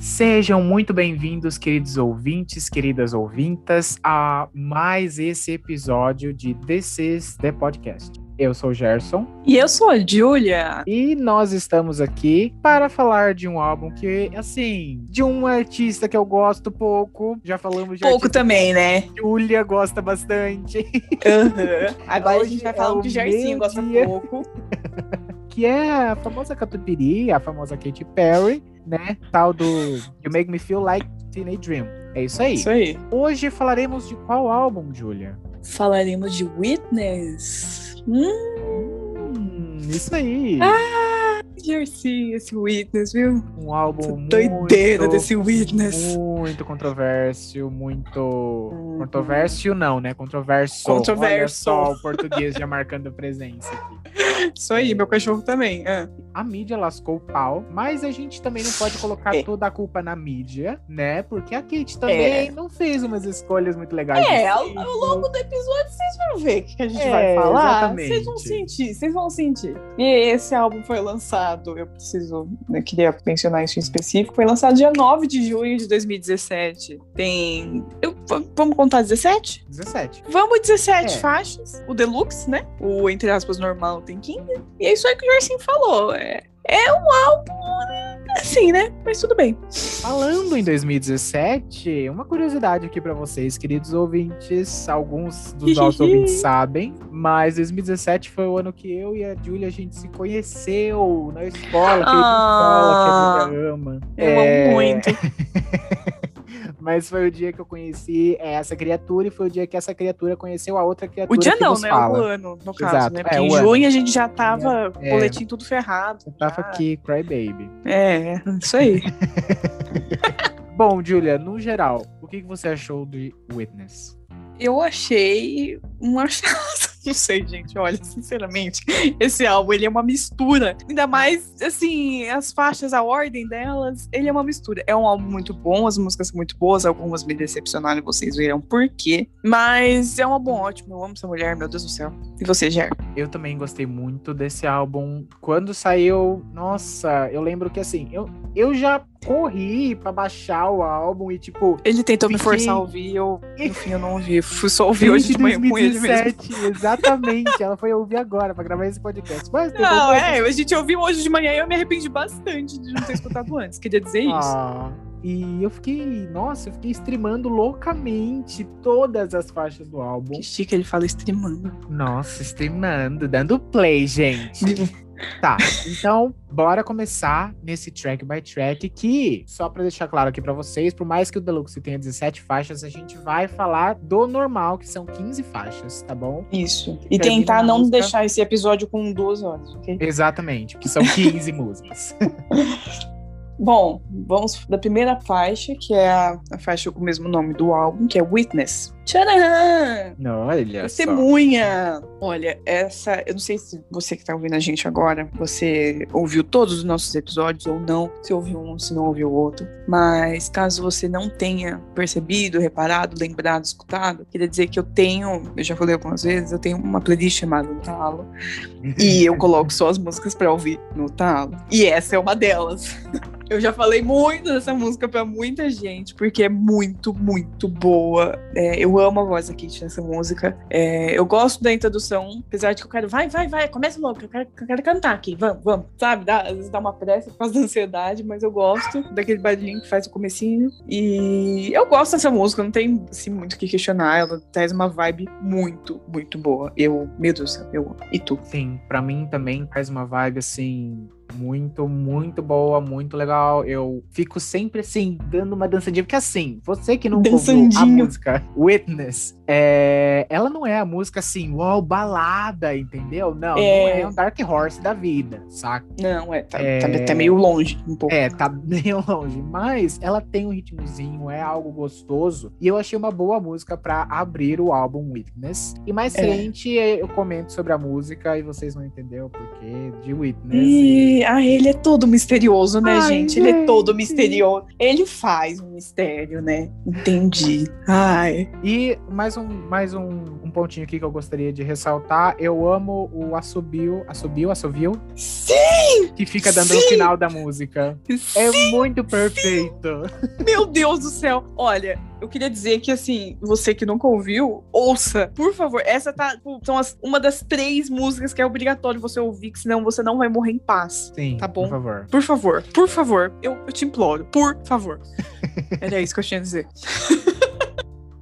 Sejam muito bem-vindos, queridos ouvintes, queridas ouvintas, a mais esse episódio de This is the Podcast. Eu sou o Gerson. E eu sou a Julia. E nós estamos aqui para falar de um álbum que, assim, de um artista que eu gosto pouco. Já falamos de Pouco também, né? Julia gosta bastante. Uhum. Agora Hoje a gente vai falar é de Gersinho, gosta pouco. que é a famosa Catupiry, a famosa Katy Perry, né? Tal do You Make Me Feel Like Teenage Dream. É isso aí. Isso aí. Hoje falaremos de qual álbum, Julia? Falaremos de Witness. Hum, isso aí. Ah, Jersey, esse Witness, viu? Um álbum muito, doideira desse Witness. Muito controverso, muito. Hum. Controverso não, né? Controverso. Controverso. Olha só o português já marcando presença aqui. Isso aí, meu cachorro também. É. A mídia lascou o pau, mas a gente também não pode colocar é. toda a culpa na mídia, né? Porque a Kate também é. não fez umas escolhas muito legais. É, ao, ao, longo do episódio vocês vão ver o que a gente vai é, falar. Exatamente. Vocês vão sentir, vocês vão sentir. E esse álbum foi lançado, eu preciso, eu queria mencionar isso em específico, foi lançado dia 9 de junho de 2017. Tem. Eu, vamos contar 17? 17. Vamos 17 é. faixas. O Deluxe, né? O entre aspas normal tem 15. E é isso aí que o Jorcinho falou. É, é um álbum assim, né? Mas tudo bem. Falando em 2017, uma curiosidade aqui para vocês, queridos ouvintes. Alguns dos nossos ouvintes sabem, mas 2017 foi o ano que eu e a Julia a gente se conheceu na escola, ah, escola que a Julia ama. Eu é... amo muito. Mas foi o dia que eu conheci essa criatura e foi o dia que essa criatura conheceu a outra criatura. O dia não, né? Fala. O ano, no caso, Exato. né? Porque é, em junho ano. a gente já tava é, boletim tudo ferrado. Eu tava já. aqui, cry baby. É, isso aí. Bom, Julia, no geral, o que você achou de Witness? Eu achei um achado. Não sei, gente. Olha, sinceramente, esse álbum ele é uma mistura. Ainda mais, assim, as faixas, a ordem delas, ele é uma mistura. É um álbum muito bom, as músicas são muito boas, algumas me decepcionaram, vocês verão por quê. Mas é um álbum ótimo. Eu amo essa mulher, meu Deus do céu. E você, Ger? Eu também gostei muito desse álbum. Quando saiu, nossa, eu lembro que assim, eu, eu já corri pra baixar o álbum e, tipo. Ele tentou fiquei... me forçar a ouvir, eu, enfim, eu não ouvi. Fui só ouvir hoje de manhã com ele mesmo. Exatamente. Ela foi ouvir agora pra gravar esse podcast. Mas não, é, a gente ouviu hoje de manhã e eu me arrependi bastante de não ter escutado antes. Queria dizer isso. Ah. E eu fiquei, nossa, eu fiquei streamando loucamente todas as faixas do álbum. Que chique ele fala streamando. Nossa, streamando, dando play, gente. Tá, então bora começar nesse track by track que, só para deixar claro aqui para vocês, por mais que o Deluxe tenha 17 faixas, a gente vai falar do normal, que são 15 faixas, tá bom? Isso. E tentar não música... deixar esse episódio com duas horas, ok? Exatamente, que são 15 músicas. Bom, vamos da primeira faixa, que é a, a, faixa com o mesmo nome do álbum, que é Witness. Tcharam! Olha Testemunha! Olha, essa... Eu não sei se você que tá ouvindo a gente agora, você ouviu todos os nossos episódios ou não, se ouviu um, se não ouviu outro. Mas caso você não tenha percebido, reparado, lembrado, escutado, queria dizer que eu tenho, eu já falei algumas vezes, eu tenho uma playlist chamada No Talo. e eu coloco só as músicas pra ouvir no Talo. E essa é uma delas. Eu já falei muito dessa música pra muita gente, porque é muito, muito boa. É, eu amo a voz da Kit nessa música. É, eu gosto da introdução, apesar de que eu quero, vai, vai, vai, começa logo, eu quero, eu quero cantar aqui, vamos, vamos. Sabe, dá, às vezes dá uma pressa por causa da ansiedade, mas eu gosto daquele barulhinho que faz o comecinho. E eu gosto dessa música, não tem assim, muito o que questionar. Ela traz uma vibe muito, muito boa. Eu, meu Deus, eu amo. E tu? Sim, pra mim também traz uma vibe assim muito, muito boa, muito legal. Eu fico sempre assim, dando uma dançadinha, porque assim, você que não ouviu a música Witness, é, ela não é a música assim, uau, balada, entendeu? Não, é... não é um Dark Horse da vida, saca? Não, é, tá, é... Tá, tá, meio longe um pouco. É, tá meio longe, mas ela tem um ritmozinho, é algo gostoso, e eu achei uma boa música para abrir o álbum Witness. E mais é. frente eu comento sobre a música e vocês vão entender o porquê de Witness. E... ele, ah, ele é todo misterioso, né, Ai, gente? gente? Ele é todo misterioso. Ele faz um mistério, né? Entendi. Ai. E mais um, mais um, um pontinho aqui que eu gostaria de ressaltar. Eu amo o assobio, assobio, assovio? Sim! Que fica dando sim, no final da música. É sim, é muito perfeito. Sim. Meu Deus do céu. Olha, eu queria dizer que, assim, você que nunca ouviu, ouça, por favor. Essa tá, tipo, são as, uma das três músicas que é obrigatório você ouvir, que senão você não vai morrer em paz. Sim, tá bom? Por favor. Por favor, por favor. Eu, eu te imploro, por favor. Era isso que eu tinha a dizer.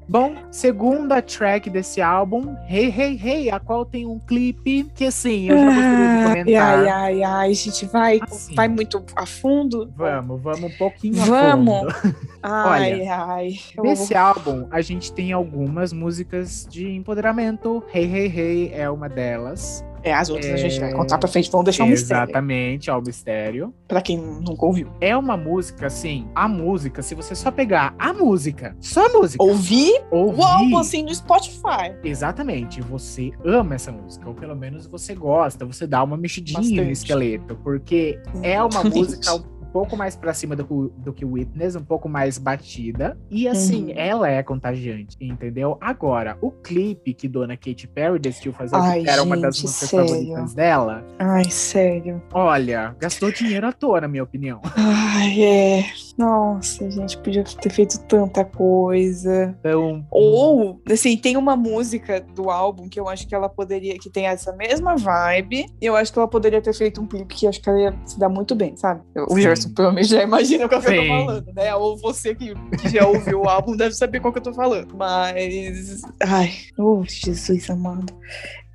Bom, segunda track desse álbum, Hey Hey Hey, a qual tem um clipe que assim, eu já gostaria de comentar. Ai, ai, ai, a gente vai, assim, vai muito a fundo? Vamos, vamos um pouquinho vamos. a fundo. Ai, Olha, ai. Nesse álbum, a gente tem algumas músicas de empoderamento. Hey Hey Hey é uma delas. É, as outras é... a gente vai contar pra frente, vamos deixar um mistério. Exatamente, ó, o mistério. Pra quem nunca ouviu. É uma música, assim, a música, se você só pegar a música, só a música. Ouvir, ouvir o álbum, assim, no Spotify. Exatamente, você ama essa música, ou pelo menos você gosta, você dá uma mexidinha Bastante. no esqueleto, porque é uma música pouco mais pra cima do, do que Witness, um pouco mais batida. E assim, uhum. ela é contagiante, entendeu? Agora, o clipe que Dona Katy Perry decidiu fazer, Ai, que era gente, uma das músicas sério? favoritas dela. Ai, sério. Olha, gastou dinheiro à toa, na minha opinião. Ai, é. Nossa, gente, podia ter feito tanta coisa. Então, Ou, assim, tem uma música do álbum que eu acho que ela poderia, que tem essa mesma vibe, e eu acho que ela poderia ter feito um clipe que acho que ela ia se dar muito bem, sabe? O Gerson Gerson provavelmente já imagina o que eu tô falando, né? Ou você que, que já ouviu o álbum deve saber qual que eu tô falando. Mas. Ai, oh, Jesus amado.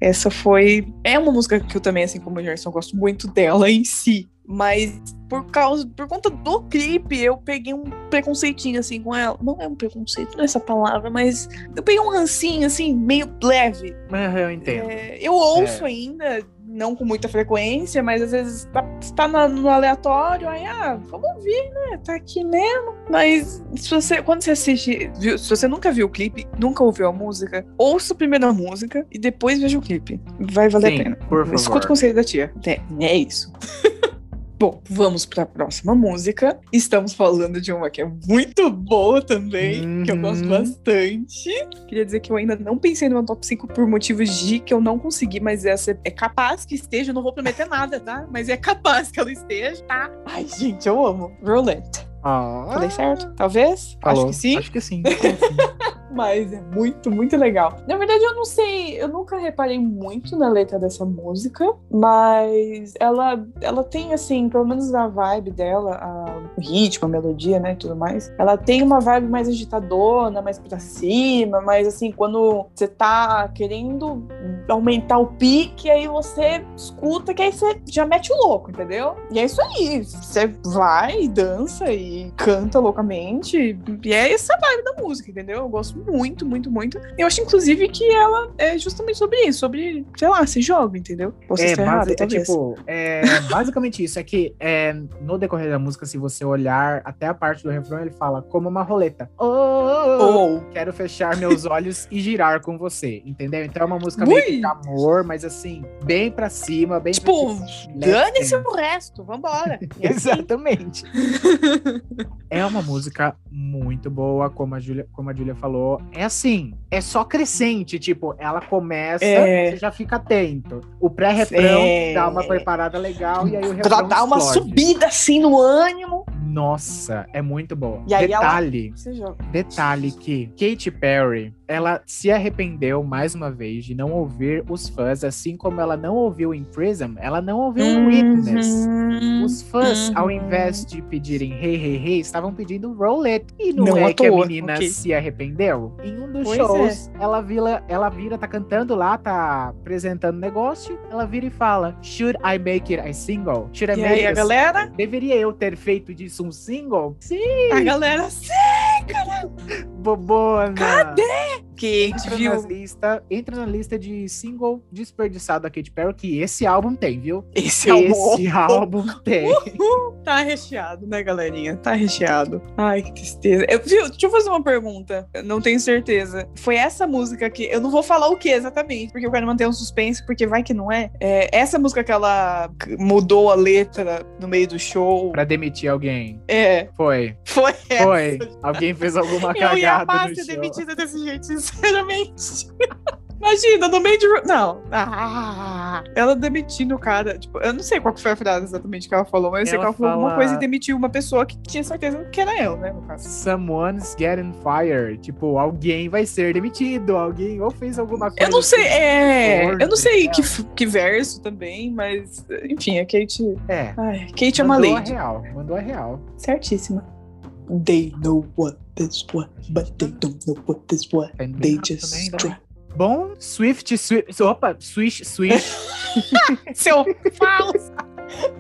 Essa foi. É uma música que eu também, assim como o Gerson, gosto muito dela em si. Mas por causa, por conta do clipe, eu peguei um preconceitinho assim com ela. Não é um preconceito nessa palavra, mas eu peguei um rancinho assim, meio leve. eu entendo. É, eu ouço é. ainda não com muita frequência, mas às vezes tá, tá no, no aleatório, aí, ah, vamos ouvir, né? Tá aqui mesmo. Mas se você, quando você assiste, viu, se você nunca viu o clipe, nunca ouviu a música, ouça primeiro a música e depois veja o clipe. Vai valer Sim, a pena. Por favor. Escuta o conselho da tia. É, é isso. Bom, vamos para a próxima música. Estamos falando de uma que é muito boa também, uhum. que eu gosto uhum. bastante. Queria dizer que eu ainda não pensei numa top 5 por motivos de que eu não consegui, mas essa é capaz que esteja, eu não vou prometer nada, tá? Mas é capaz que ela esteja, tá? Ai, gente, eu amo. Roulette. Ah. Falei certo? Talvez? Falou. Acho que sim. Acho que sim. Mas é muito, muito legal. Na verdade, eu não sei, eu nunca reparei muito na letra dessa música, mas ela, ela tem, assim, pelo menos a vibe dela, a, ritmo, a melodia, né, tudo mais. Ela tem uma vibe mais agitadona, mais pra cima, mas assim, quando você tá querendo aumentar o pique, aí você escuta que aí você já mete o louco, entendeu? E é isso aí. Você vai, dança e canta loucamente. E é essa vibe da música, entendeu? Eu gosto muito, muito, muito. Eu acho, inclusive, que ela é justamente sobre isso, sobre, sei lá, se joga, entendeu? Você é, está errado, é, tipo, é basicamente isso. É que é, no decorrer da música, se você olhar até a parte do refrão, ele fala como uma roleta. Oh, oh, oh. quero fechar meus olhos e girar com você, entendeu? Então é uma música Ui. meio de amor, mas assim, bem pra cima, bem Tipo, dane-se o resto, vambora. É assim. Exatamente. é uma música muito boa, como a Julia, como a Julia falou. É assim, é só crescente, tipo, ela começa, é. você já fica atento. O pré-refrão é. dá uma preparada legal e aí o refrão Pra dar uma subida assim no ânimo. Nossa, é muito boa. E aí detalhe, ela... detalhe que Katy Perry, ela se arrependeu mais uma vez de não ouvir os fãs, assim como ela não ouviu em Prism, ela não ouviu uhum, Witness. Os fãs, uhum. ao invés de pedirem Hey Hey Hey, estavam pedindo Roll It. E não, não é que a menina okay. se arrependeu? Em um dos pois shows, é. ela, vira, ela vira, tá cantando lá, tá apresentando negócio, ela vira e fala: Should I make it a single? Should I e make aí, a galera? Deveria eu ter feito disso um single? Sim! A galera, sim, cara! Bobona! Cadê? Kate, entra viu? Na lista, entra na lista de single desperdiçado da Katy Perry, que esse álbum tem, viu? Esse, é esse álbum tem. tá recheado, né, galerinha? Tá recheado. Ai, que tristeza. Eu, viu, deixa eu fazer uma pergunta. Eu não tenho certeza. Foi essa música que. Eu não vou falar o que exatamente, porque eu quero manter um suspense, porque vai que não é. é essa música que ela mudou a letra no meio do show. Pra demitir alguém. É. Foi. Foi. Foi. Alguém fez alguma cagada. Eu ia amar ser demitida desse jeito, sinceramente. Imagina, no meio de. Não. Ah, ela demitindo o cara. Tipo, eu não sei qual foi a frase exatamente que ela falou, mas eu sei que ela falou fala... alguma coisa e demitiu uma pessoa que tinha certeza que era eu, né? No caso. Someone's getting fired. Tipo, alguém vai ser demitido. Alguém ou fez alguma coisa. Eu não sei, é. Eu não sei que, que verso também, mas. Enfim, a Kate. É. Ai, Kate é uma lady. Mandou a real. Mandou a real. Certíssima. They know what this what, but they don't know what this what. They just try. Bom, Swift, Swift. Opa, Swish, Swish. Seu falso.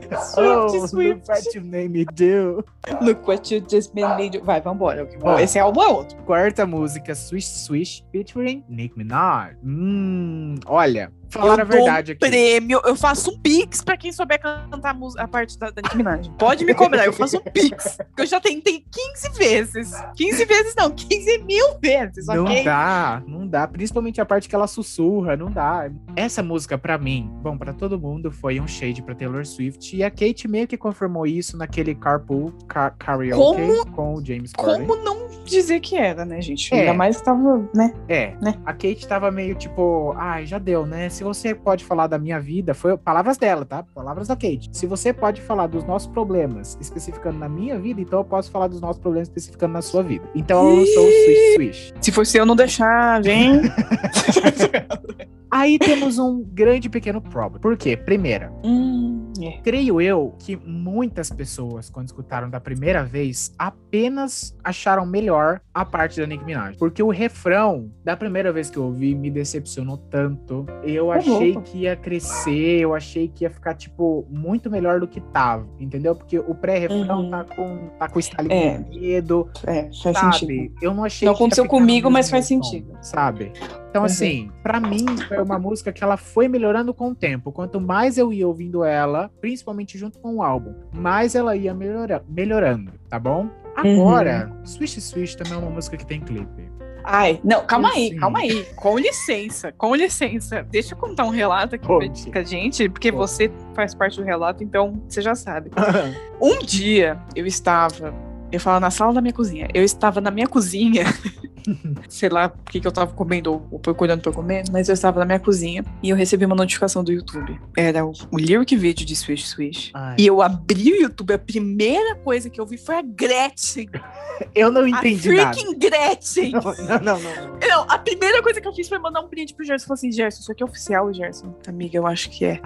Swift, oh, Swift. Look what you made me do. Look what you just made me do. Vai, vambora. Bom, Esse é outro. Quarta música, Swish Swish, featuring Nick Minaj. Hum, olha, falar eu a verdade um aqui. prêmio, eu faço um pix pra quem souber cantar a, a parte da, da Nicki Minaj. Pode me cobrar, eu faço um pix. eu já tentei 15 vezes. 15 vezes não, 15 mil vezes, Não okay? dá, não dá. Principalmente a parte que ela sussurra, não dá. Essa música, pra mim, bom, pra todo mundo, foi um shade pra Taylor Swift. E a Kate meio que confirmou isso naquele Carpool car Karaoke como, com o James Corden. Como não dizer que era, né, gente? É. Ainda mais que tava, né? É. Né? A Kate tava meio tipo, ai, já deu, né? Se você pode falar da minha vida, foi palavras dela, tá? Palavras da Kate. Se você pode falar dos nossos problemas, especificando na minha vida, então eu posso falar dos nossos problemas especificando na sua vida. Então ela lançou o Swish Swish. Se fosse eu não deixar, vem. Aí temos um grande pequeno problema. Por quê? Primeira, hum, é. creio eu que muitas pessoas, quando escutaram da primeira vez, apenas acharam melhor a parte da Nicki Minaj. Porque o refrão, da primeira vez que eu ouvi, me decepcionou tanto. Eu Tá achei que ia crescer, eu achei que ia ficar, tipo, muito melhor do que tava. Entendeu? Porque o pré-refrão Uhum. tá com tá com estalinho É. de dedo, É, faz sabe? sentido. Eu não achei Não aconteceu comigo, mas faz tom, sentido. Sabe? Então, Uhum. assim, pra mim, foi uma música que ela foi melhorando com o tempo. Quanto mais eu ia ouvindo ela, principalmente junto com o álbum, mais ela ia melhora melhorando, tá bom? Agora, Uhum. Swish Swish também é uma música que tem clipe. Ai, não, calma aí, Sim. calma aí. Com licença, com licença. Deixa eu contar um relato aqui pra, Conte. pra gente, porque Conte. você faz parte do relato, então você já sabe. Um dia eu estava, eu falo na sala da minha cozinha, eu estava na minha cozinha, sei lá o que, que eu estava comendo ou procurando pra comer, mas eu estava na minha cozinha e eu recebi uma notificação do YouTube. Era o, o lyric vídeo de Swish Swish. Ai, E eu abri o YouTube, a primeira coisa que eu vi foi a Gretchen. eu não A entendi nada. freaking Gretchen! Não, não, não, não. Não, a primeira coisa que eu fiz foi mandar um print pro Gerson. Falei assim, Gerson, isso aqui é oficial, Gerson? Amiga, eu acho que é.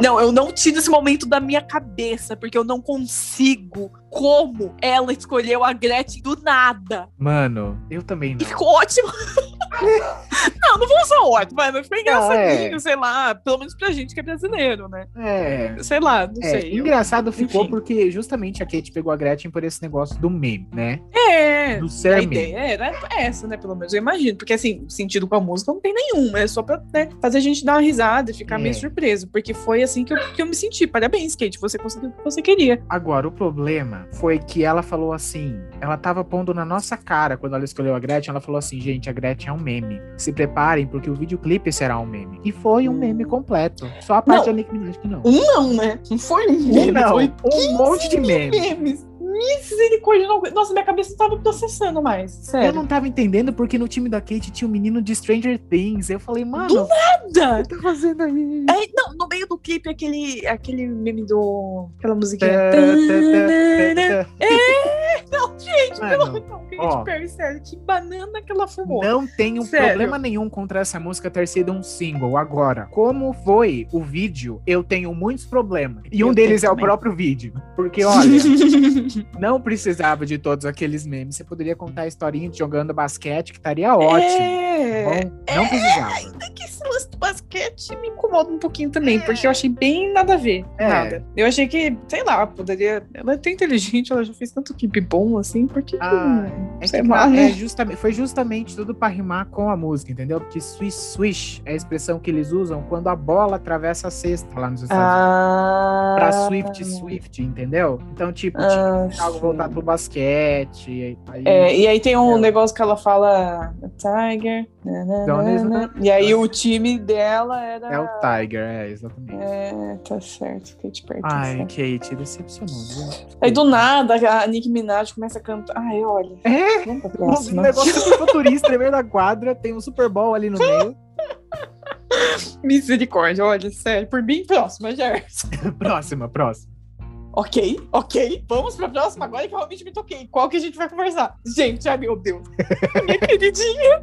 Não, eu não tiro esse momento da minha cabeça, porque eu não consigo como ela escolheu a Gretchen do nada. Mano, eu também não. ficou ótimo. não, não vou usar ótimo, mas ficou engraçadinho, é. sei lá. Pelo menos pra gente que é brasileiro, né? É. Sei lá, não É, sei. eu- engraçado ficou enfim. porque justamente a Kate pegou a Gretchen por esse negócio do meme, né? É, Do ser a meme. ideia era essa, né? Pelo menos eu imagino. Porque, assim, sentido com a música não tem nenhum. É só pra né, fazer a gente dar uma risada e ficar É. meio surpreso. Porque foi assim que eu, que eu me senti. Parabéns, Kate. Você conseguiu o que você queria. Agora, o problema foi que ela falou assim, ela tava pondo na nossa cara quando ela escolheu a Gretchen, ela falou assim, gente, a Gretchen é um meme. Se preparem, porque o videoclipe será um meme. E foi um meme completo. Só a parte Não. da Nick Minaj que não. Um não, né? Não foi um meme. não, Foi um monte de meme. memes. Misericórdia. não- Nossa, minha cabeça tava processando mais. Eu Sério. não tava entendendo porque no time da Kate tinha um menino de Stranger Things. Eu falei, mano, Do o que Nada. tá fazendo aí? Aí, não, no meio do clipe, aquele, aquele meme do. Aquela musiquinha. Tá, Não, gente, Mano, pelo amor de ó. Sério, que banana que ela fumou. Não tenho Sério. problema nenhum contra essa música ter sido um single. Agora, como foi o vídeo, eu tenho muitos problemas. E um Eu deles tenho é o próprio vídeo. Porque, olha, não precisava de todos aqueles memes. Você poderia contar a historinha de jogando basquete, que estaria ótimo. É, Bom, não precisava. que lance do basquete me incomoda um pouquinho também, é. porque eu achei bem nada a ver. É. Nada. Eu achei que, sei lá, poderia. Ela é tão inteligente, ela já fez tanto keep bom assim, porque. Ah, é, que, lá, é justamente, foi justamente tudo pra rimar com a música, entendeu? Porque swish swish é a expressão que eles usam quando a bola atravessa a cesta lá nos Estados ah. Unidos. Pra Swift Swift, entendeu? Então, tipo, ah, tinha algo voltado pro basquete. Aí, é, e aí tem um é. negócio que ela fala Tiger. Nananana, e aí o time dela era. É o Tiger, é, exatamente. É, tá certo, Kate. Tá Ai, certo. Kate, decepcionou. Viu? Aí do nada a Nicki Minaj começa a cantar. Ai, olha. É? Um negócio futurista no meio da quadra, tem um Super Bowl ali no meio. Misericórdia, olha, sério, por mim, próxima, Gerson. próxima, próxima. Ok, ok. Vamos pra próxima agora que eu realmente me toquei. Qual que a gente vai conversar? Gente, ai meu Deus. Minha queridinha.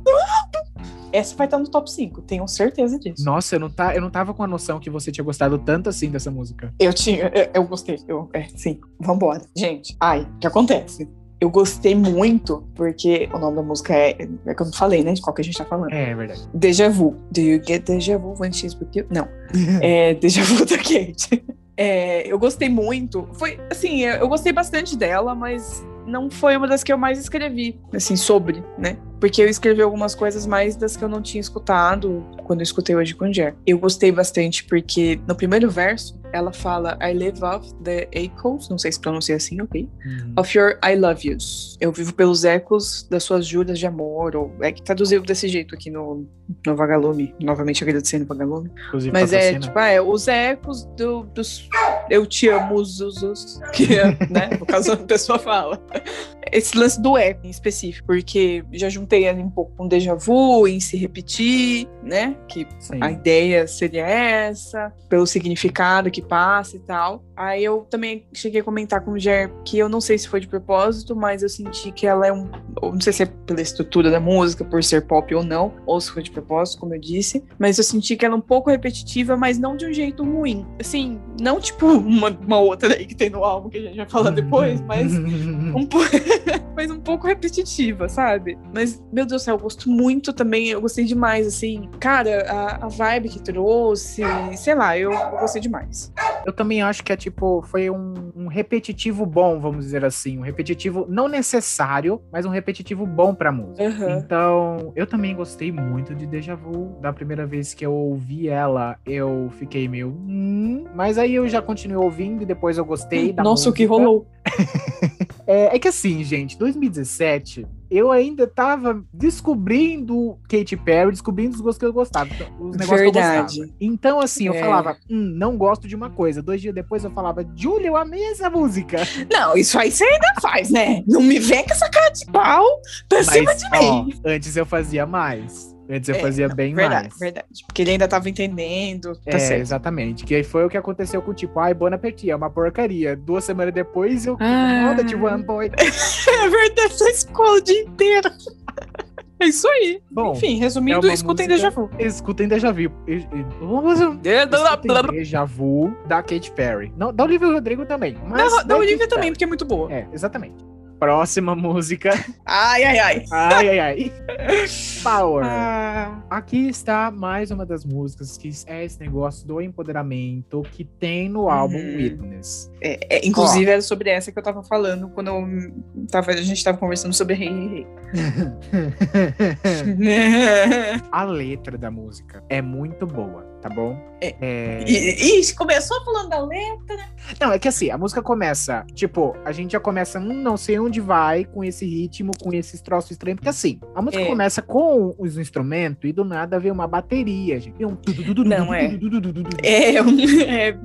Essa vai estar no top 5, tenho certeza disso. Nossa, eu não, tá, eu não tava com a noção que você tinha gostado tanto assim dessa música. Eu tinha, eu, eu gostei. Eu, é, sim, vambora. Gente, ai, o que acontece? eu gostei muito, porque o nome da música é, é que eu não falei, né? De qual que a gente tá falando. É, é verdade. Deja Vu. Do you get Deja Vu when she's with you? Não. é Deja Vu da Kate. É, eu gostei muito. Foi, assim, eu gostei bastante dela, mas não foi uma das que eu mais escrevi, assim, sobre, né? Porque eu escrevi algumas coisas mais das que eu não tinha escutado quando eu escutei hoje com o Jer. Eu gostei bastante porque no primeiro verso ela fala I live off the echoes, não sei se pronuncia assim, ok? Uhum. Of your I love yous. Eu vivo pelos ecos das suas juras de amor, ou é que traduziu desse jeito aqui no, no Vagalume, novamente agradecendo o Vagalume. Inclusive, Mas é, tipo, ah, é, os ecos do, dos eu te amo, Zuzus, que é, né, no caso a pessoa fala. Esse lance do eco em específico, porque já juntei ali um pouco com déjà vu, em se repetir, né, que Sim. a ideia seria essa, pelo significado que passa e tal. Aí eu também cheguei a comentar com o Jer que eu não sei se foi de propósito, mas eu senti que ela é um. Não sei se é pela estrutura da música, por ser pop ou não, ou se foi de propósito, como eu disse. Mas eu senti que ela é um pouco repetitiva, mas não de um jeito ruim. Assim, não tipo uma, uma outra aí que tem no álbum que a gente vai falar depois, mas um, mas um pouco repetitiva, sabe? Mas, meu Deus do céu, eu gosto muito também, eu gostei demais, assim. Cara, a, a vibe que trouxe, sei lá, eu, eu gostei demais. Eu também acho que é tipo, foi um, um, repetitivo bom, vamos dizer assim. Um repetitivo não necessário, mas um repetitivo bom pra música. Uhum. Então, eu também gostei muito de Deja Vu. Da primeira vez que eu ouvi ela, eu fiquei meio. Hum, mas aí eu já continuei ouvindo e depois eu gostei da Nossa, música. o que rolou? é, é que assim, gente, 2017 eu ainda tava descobrindo Katy Perry, descobrindo os gostos que eu gostava, os negócios Verdade. que eu gostava. Então, assim, eu é. falava, hum, não gosto de uma coisa. Dois dias depois eu falava, Julia, eu amei essa música. Não, isso aí você ainda faz, né? Não me vem com essa cara de pau pra Mas, cima de ó, mim. Antes eu fazia mais. Antes eu é, fazia bem verdade, mais. Verdade, Porque ele ainda tava entendendo. Tá é, certo. exatamente. Que aí foi o que aconteceu com, tipo, ai, Bon Appetit, é uma porcaria. Duas semanas depois eu ah. moda de One Boy. é verdade, essa escola o dia inteiro. É isso aí. Bom, Enfim, resumindo, é escutem Deja Vu. Escutem Deja Vu. Escutem Deja Vu da Katy Perry. Não, da Olivia Rodrigo também. Mas da, da Olivia também, porque é muito boa. É, exatamente. Próxima música. Ai, ai, ai. Ai, ai, ai. Power. Ah. Aqui está mais uma das músicas que é esse negócio do empoderamento que tem no álbum hum. Witness. É, é, inclusive, Ó. era sobre essa que eu tava falando quando eu tava, a gente tava conversando sobre Rei Rei A letra da música é muito boa tá bom? É. é... Começou falando da letra. Não, é que assim, a música começa, tipo, a gente já começa, hum, não sei onde vai com esse ritmo, com esses troços estranhos, porque assim, a música é. começa com os instrumentos e do nada vem uma bateria, gente. Um... Não, é. É, é,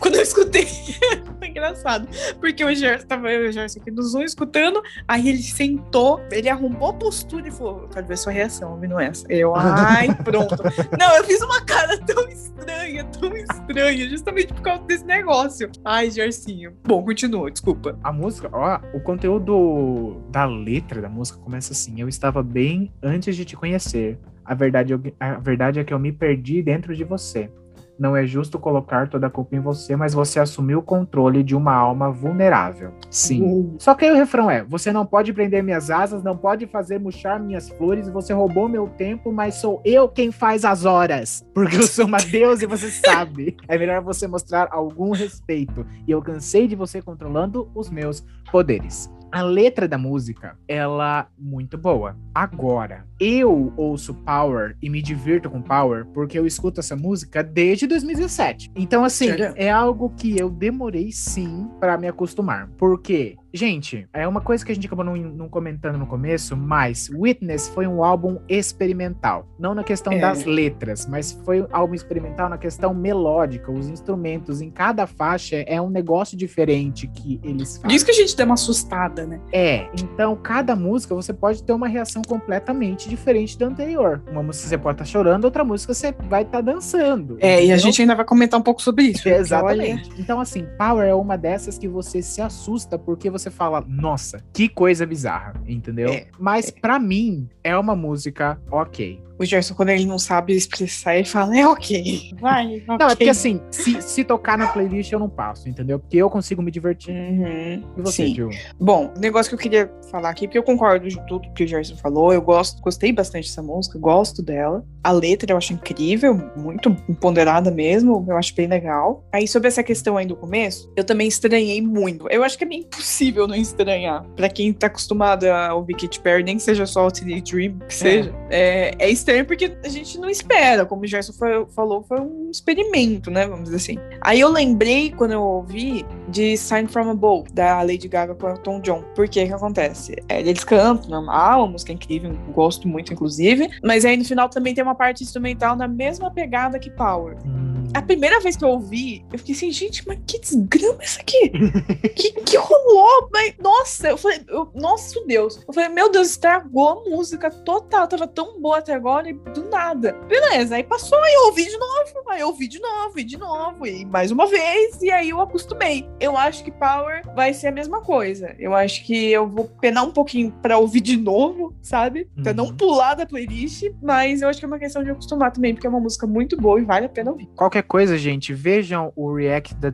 quando eu escutei, foi engraçado, porque o Gerson tava o Gerson aqui no Zoom escutando, aí ele sentou, ele arrumou a postura e falou, quero ver sua reação, ouvindo essa. Eu, ai, pronto. não, eu fiz uma cara tão tão estranha, tão estranha, justamente por causa desse negócio. Ai, Jarcinho. Bom, continua, desculpa. A música, ó, o conteúdo da letra da música começa assim: Eu estava bem antes de te conhecer. A verdade, a verdade é que eu me perdi dentro de você. Não é justo colocar toda a culpa em você, mas você assumiu o controle de uma alma vulnerável. Sim. Uhum. Só que aí o refrão é: você não pode prender minhas asas, não pode fazer murchar minhas flores, você roubou meu tempo, mas sou eu quem faz as horas. Porque eu sou uma deusa e você sabe. É melhor você mostrar algum respeito. E eu cansei de você controlando os meus poderes. A letra da música, ela muito boa. Agora, eu ouço Power e me divirto com Power porque eu escuto essa música desde 2017. Então, assim, é algo que eu demorei sim para me acostumar. Porque Gente, é uma coisa que a gente acabou não, não, comentando no começo, mas Witness foi um álbum experimental. Não na questão é. das letras, mas foi um álbum experimental na questão melódica. Os instrumentos em cada faixa é um negócio diferente que eles fazem. Diz que a gente deu uma assustada, né? É, então cada música você pode ter uma reação completamente diferente da anterior. Uma música você pode estar tá chorando, outra música você vai estar tá dançando. É, entendeu? e a gente ainda vai comentar um pouco sobre isso. Exatamente. Olha... Então, assim, Power é uma dessas que você se assusta porque você você fala, nossa, que coisa bizarra, entendeu? É, Mas é. para mim é uma música ok. O Gerson, quando ele não sabe expressar, ele fala, é ok. Vai, okay. Não, é porque assim, se, se tocar na playlist eu não passo, entendeu? Porque eu consigo me divertir. Uhum. E você, Sim. Gil? Bom, negócio que eu queria falar aqui, porque eu concordo de tudo que o Gerson falou, eu gosto, gostei bastante dessa música, gosto dela. A letra eu acho incrível, muito ponderada mesmo, eu acho bem legal. Aí, sobre essa questão aí do começo, eu também estranhei muito. Eu acho que é meio impossível não estranhar. Pra quem tá acostumado a ouvir Katy Perry, nem que seja só o Teenage Dream, que é. seja, é, é estranho porque a gente não espera. Como o Gerson foi, falou, foi um experimento, né? Vamos dizer assim. Aí eu lembrei, quando eu ouvi, de Sign From Above, da Lady Gaga com o Elton John. Por que que acontece? É, eles cantam, normal, a música é incrível, gosto muito, inclusive. Mas aí no final também tem uma parte instrumental na mesma pegada que Power. Hum a primeira vez que eu ouvi, eu fiquei assim, gente, mas que desgrama é isso aqui? que, que rolou? Mas, nossa, eu falei, eu, nossa Deus. Eu falei, meu Deus, estragou a música total. Tava tão boa até agora e do nada. Beleza, aí passou, aí eu ouvi de novo, aí eu ouvi de novo, ouvi de novo, e mais uma vez, e aí eu acostumei. Eu acho que Power vai ser a mesma coisa. Eu acho que eu vou penar um pouquinho pra ouvir de novo, sabe? Pra uhum. não pular da playlist, mas eu acho que é uma questão de acostumar também, porque é uma música muito boa e vale a pena ouvir. Qualquer coisa, gente, vejam o react da,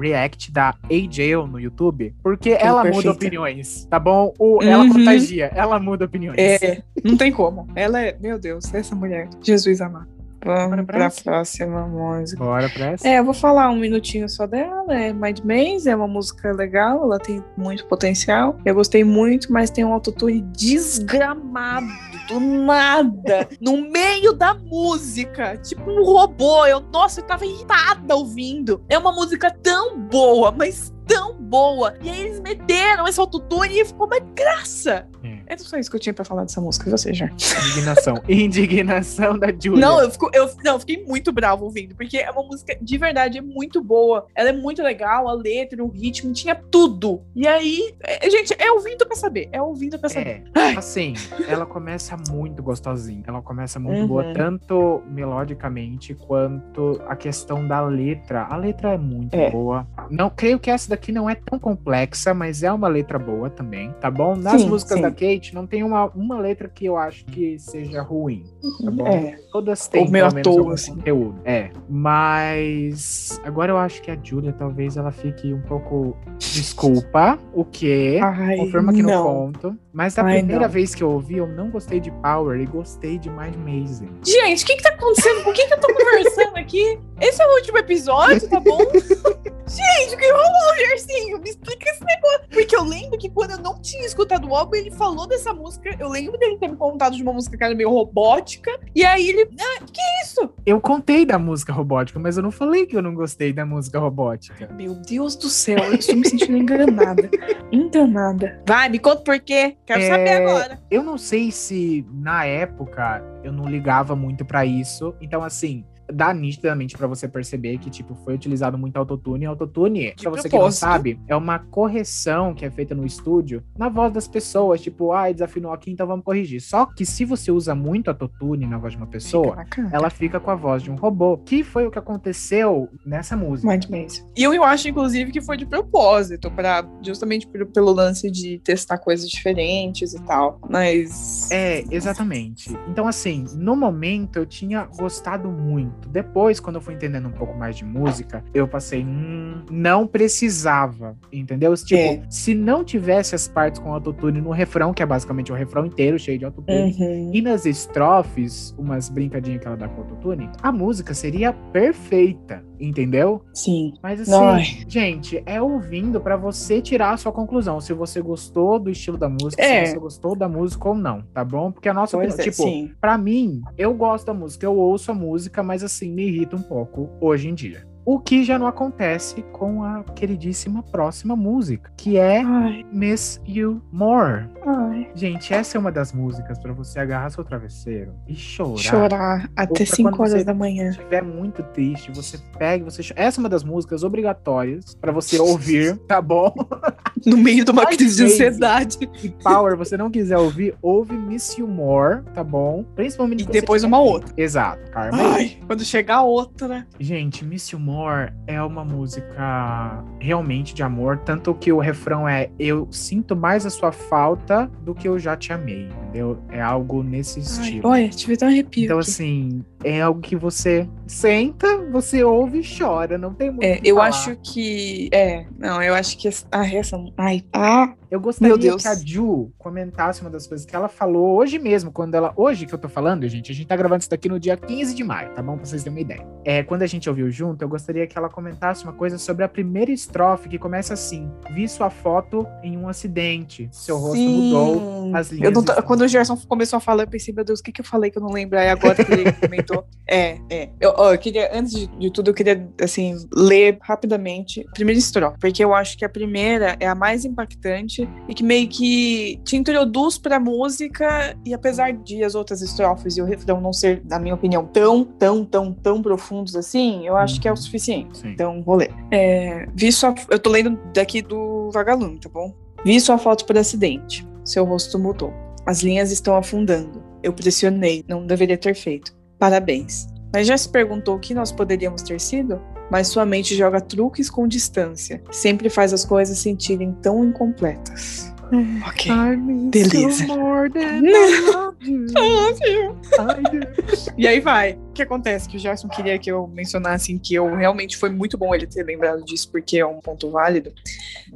react da AJ no YouTube, porque que ela perfeita. muda opiniões, tá bom? O, uhum. Ela contagia, ela muda opiniões. É, não tem como. Ela é, meu Deus, essa mulher, Jesus amado. Vamos pra, pra próxima música. Bora pra essa. É, eu vou falar um minutinho só dela. É Mind Maze, é uma música legal, ela tem muito potencial. Eu gostei muito, mas tem um autotune desgramado, do nada, no meio da música. Tipo um robô. Eu, nossa, eu tava irritada ouvindo. É uma música tão boa, mas tão boa. E aí eles meteram esse autotune e ficou uma graça. É só isso que eu tinha pra falar dessa música. E você, já? Indignação. Indignação da Julia. Não, eu, fico, eu, não, eu fiquei muito bravo ouvindo, porque é uma música de verdade, é muito boa. Ela é muito legal, a letra, o ritmo, tinha tudo. E aí, é, gente, é ouvindo pra saber. É ouvindo pra saber. É, assim, ela começa muito gostosinha. Ela começa muito uhum. boa, tanto melodicamente quanto a questão da letra. A letra é muito é. boa. Não, creio que essa daqui não é tão complexa, mas é uma letra boa também, tá bom? Nas sim, músicas sim. da Não tem uma, uma letra que eu acho que seja ruim. Tá bom? É. Todas têm meio à toa, assim. conteúdo. É. Mas agora eu acho que a Julia talvez ela fique um pouco. Desculpa, o que? Confirma aqui no ponto. Mas da Ai, primeira não. vez que eu ouvi, eu não gostei de Power e gostei de Mind Maze. Gente, o que que tá acontecendo? Com quem que eu tô conversando aqui? Esse é o último episódio, tá bom? Gente, o que rolou, Gersinho? Me explica esse negócio. Porque eu lembro que quando eu não tinha escutado o álbum, ele falou dessa música. Eu lembro dele ter me contado de uma música que era meio robótica. E aí ele. Ah, que isso? Eu contei da música robótica, mas eu não falei que eu não gostei da música robótica. Meu Deus do céu, eu estou me sentindo enganada. enganada. Vai, me conta por quê. Quero é... saber agora. Eu não sei se na época eu não ligava muito para isso. Então, assim, dá nitidamente para você perceber que, tipo, foi utilizado muito autotune. Autotune, pra você que não sabe, é uma correção que é feita no estúdio na voz das pessoas. Tipo, ah, desafinou aqui, então vamos corrigir. Só que se você usa muito autotune na voz de uma pessoa, fica ela fica com a voz de um robô. Que foi o que aconteceu nessa música. E eu, eu acho, inclusive, que foi de propósito, para justamente pelo lance de testar coisas diferentes e tal. Mas. É, exatamente. Então, assim, no momento eu tinha gostado muito chato. Depois, quando eu fui entendendo um pouco mais de música, eu passei, hum, não precisava, entendeu? Tipo, é. se não tivesse as partes com autotune no refrão, que é basicamente o refrão inteiro cheio de autotune, uhum. e nas estrofes, umas brincadinhas que ela dá com autotune, a música seria perfeita entendeu? Sim. Mas assim, Ai. gente, é ouvindo para você tirar a sua conclusão, se você gostou do estilo da música, é. se você gostou da música ou não, tá bom? Porque a nossa opinião, é, tipo, pra mim, eu gosto da música, eu ouço a música, mas assim, me irrita um pouco hoje em dia. O que já não acontece com a queridíssima próxima música, que é Ai. Miss You More. Ai. Gente, essa é uma das músicas para você agarrar seu travesseiro e chorar. Chorar até 5 horas da manhã. Se estiver muito triste, você pega, você chora. Essa é uma das músicas obrigatórias para você ouvir, tá bom? No meio de uma crise de ansiedade. E Power, você não quiser ouvir, ouve Miss You More, tá bom? Principalmente E depois uma outra. Exato, Karma. Ai, quando chegar outra. Gente, Miss You More é uma música realmente de amor, tanto que o refrão é eu sinto mais a sua falta do que eu já te amei, entendeu? É algo nesse estilo. Ai, olha, tive um arrepio. Então, aqui. assim, é algo que você senta, você ouve e chora, não tem muito. É, eu falar. acho que. É, não, eu acho que. Ah, essa. Ai, ah, eu gostaria que a Ju comentasse uma das coisas que ela falou hoje mesmo, quando ela. Hoje que eu tô falando, gente, a gente tá gravando isso daqui no dia 15 de maio, tá bom? Pra vocês terem uma ideia. É, quando a gente ouviu junto, eu gostaria que ela comentasse uma coisa sobre a primeira estrofe que começa assim: Vi sua foto em um acidente, seu rosto Sim. mudou, as linhas. Tô, quando o Gerson começou a falar, eu pensei, meu Deus, o que, que eu falei que eu não lembro? Aí agora que ele comentou. É, é. Eu, eu queria, antes de, de, tudo, eu queria, assim, ler rapidamente a primeira estrofe, porque eu acho que a primeira é a mais impactante e que meio que te introduz pra música, e apesar de as outras estrofes e o refrão não ser, na minha opinião, tão, tão, tão, tão profundos assim, eu acho que é o suficiente. Sim. Então, vou ler. É, vi sua, eu tô lendo daqui do Vagalume, tá bom? Vi sua foto por acidente. Seu rosto mudou. As linhas estão afundando. Eu pressionei, não deveria ter feito. Parabéns. Mas já se perguntou o que nós poderíamos ter sido? Mas sua mente joga truques com distância. Sempre faz as coisas sentirem tão incompletas. Ok. Beleza. e aí vai. O que acontece? Que o Jackson queria que eu mencionasse que eu realmente foi muito bom ele ter lembrado disso, porque é um ponto válido.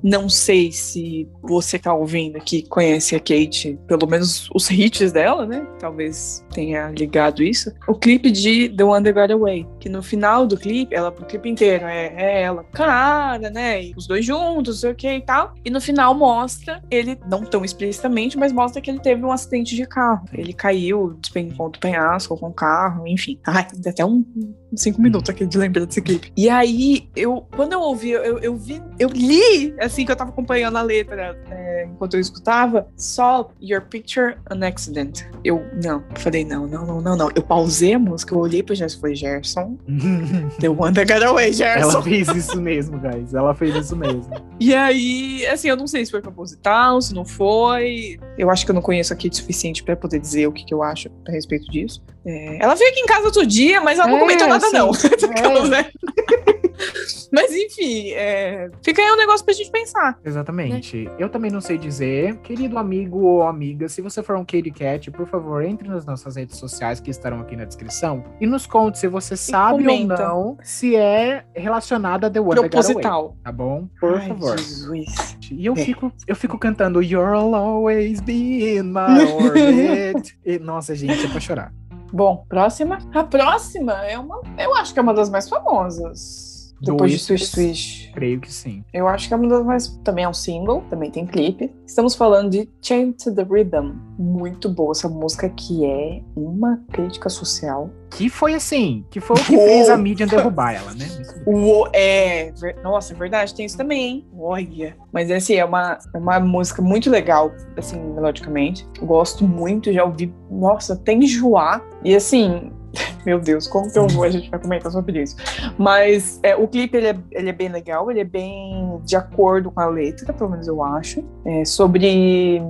Não sei se você tá ouvindo aqui conhece a Kate, pelo menos os hits dela, né? Talvez tenha ligado isso. O clipe de The One That Got Away, que no final do clipe, ela, o clipe inteiro é, é ela, cara, né? E os dois juntos, sei o que e tal. E no final mostra ele, não tão explicitamente, mas mostra que ele teve um acidente de carro. Ele caiu, despencou do penhasco com o carro, enfim. Ai, até um cinco minutos aqui de lembrar desse clipe. E aí, eu, quando eu ouvi, eu, eu vi, eu li, assim, que eu tava acompanhando a letra é, enquanto eu escutava, só Your Picture an Accident. Eu, não, falei, não, não, não, não, não. Eu pausei a música, eu olhei pro Gerson e falei, Gerson, The One That Got Away, Gerson. Ela fez isso mesmo, guys. Ela fez isso mesmo. e aí, assim, eu não sei se foi proposital, se não foi. Eu acho que eu não conheço a Kate o suficiente pra poder dizer o que, que eu acho a respeito disso. É, ela veio aqui em casa outro dia, mas ela não é, comentou nada, sim. não. É. mas enfim, é, fica aí um negócio pra gente pensar. Exatamente. Né? Eu também não sei dizer. Querido amigo ou amiga, se você for um Katie Cat, por favor, entre nas nossas redes sociais que estarão aqui na descrição e nos conte se você sabe ou não se é relacionado a The One Proposital. tá bom? Por Ai, favor. Jesus. E eu, é. fico, eu fico cantando You'll always be in my orbit. e, nossa, gente, é pra chorar. Bom, próxima. A próxima é uma. Eu acho que é uma das mais famosas. Depois de Swish Swish. Creio que sim. Eu acho que é uma das mais. Também é um single, também tem clipe. Estamos falando de Chain to the Rhythm. Muito boa essa música, que é uma crítica social. Que foi assim, que foi o que Uou. fez a mídia derrubar ela, né? Uou, é. Nossa, é verdade, tem isso também, hein? Olha. Mas assim, é uma, é uma música muito legal, assim, melodicamente. Gosto muito, já ouvi, nossa, até enjoar. E assim, meu Deus, como que eu vou? A gente vai comentar sobre isso. Mas é, o clipe ele é, ele é, bem legal, ele é bem de acordo com a letra, pelo menos eu acho. É, sobre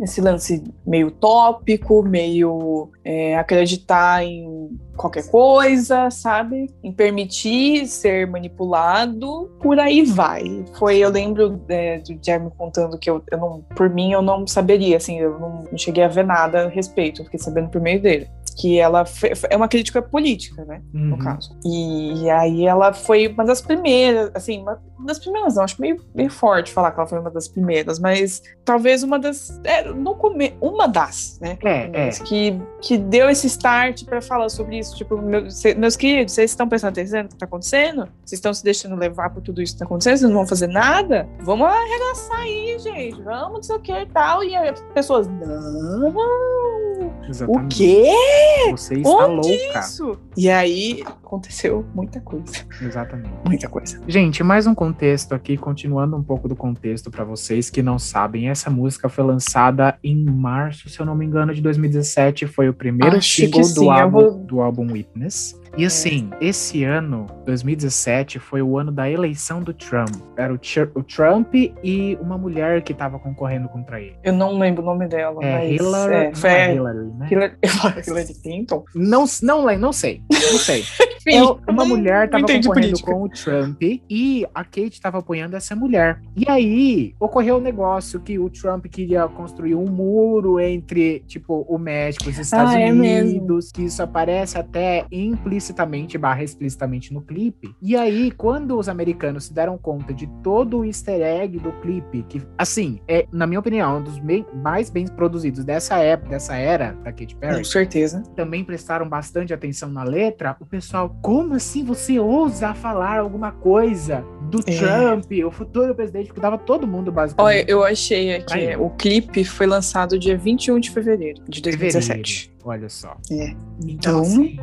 esse lance meio tópico, meio é, acreditar em qualquer coisa, sabe? Em permitir ser manipulado, por aí vai. Foi, eu lembro é, do Jeremy contando que eu, eu, não, por mim, eu não saberia, assim, eu não, não cheguei a ver nada a respeito, eu fiquei sabendo por meio dele. Que ela foi, é uma crítica política, né? Uhum. No caso. E, e, aí ela foi uma das primeiras, assim, uma das primeiras, não, acho meio, meio forte falar que ela foi uma das primeiras, mas talvez uma das. É, no come, uma das, né? É, é. Que, que deu esse start para falar sobre isso. Tipo, meu, cê, meus queridos, vocês estão atenção no que tá acontecendo? Vocês estão se deixando levar por tudo isso que tá acontecendo? Vocês não vão fazer nada? Vamos arregaçar aí, gente. Vamos, não sei o que e tal. E as pessoas, não. Exatamente. O quê? Você está Onde louca. isso? E aí aconteceu muita coisa. Exatamente. Muita coisa. Gente, mais um contexto aqui, continuando um pouco do contexto para vocês que não sabem. Essa música foi lançada em março, se eu não me engano, de 2017. Foi o primeiro Acho single do, álbum, vou- do álbum Witness. E assim, esse ano, 2017, foi o ano da eleição do Trump. Era o, Tr- o Trump e uma mulher que tava concorrendo contra ele. Eu não lembro o nome dela, É mas. Hillary, é, foi é Hillary, né? Hillary, Hillary Clinton. Não, não, não sei, não sei. Enfim, É, uma mulher não tava entendi concorrendo política. com o Trump e a Kate tava apoiando essa mulher. E aí ocorreu o negócio que o Trump queria construir um muro entre, tipo, o México e os Estados Ah, é Unidos, que isso aparece até implicitamente barra explicitamente no clipe. E aí, quando os americanos se deram conta de todo o easter egg do clipe, que, assim, é, na minha opinião, um dos me- mais bem produzidos dessa época, dessa era da Katy Perry, Com certeza. também prestaram bastante atenção na letra, o pessoal, como assim você ousa falar alguma coisa do É. Trump, o futuro presidente, porque dava todo mundo basicamente. Olha, eu achei aqui, Aí. o clipe foi lançado dia 21 de fevereiro de 2017. Fevereiro, Olha só. É. Então, Então- assim,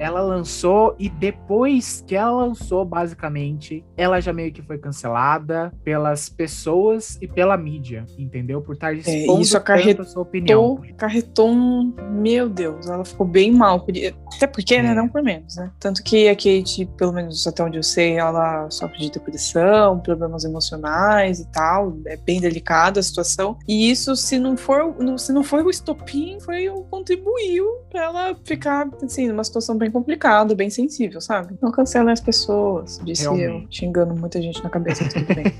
ela lançou e depois que ela lançou, basicamente, ela já meio que foi cancelada pelas pessoas e pela mídia, entendeu? Por estar expondo isso tanto acarretou a sua opinião. Tô, carretou um. Meu Deus, ela ficou bem mal. Até porque, É. né? Não por menos, né? Tanto que a Kate, pelo menos até onde eu sei, ela sofre de depressão, problemas emocionais e tal. É bem delicada a situação. E isso, se não for, se não foi o estopim, foi o contribuiu pra ela ficar, assim, numa situação bem complicada, bem sensível, sabe? Não cancelem as pessoas, disse eu, Realmente. xingando muita gente na cabeça, tudo bem.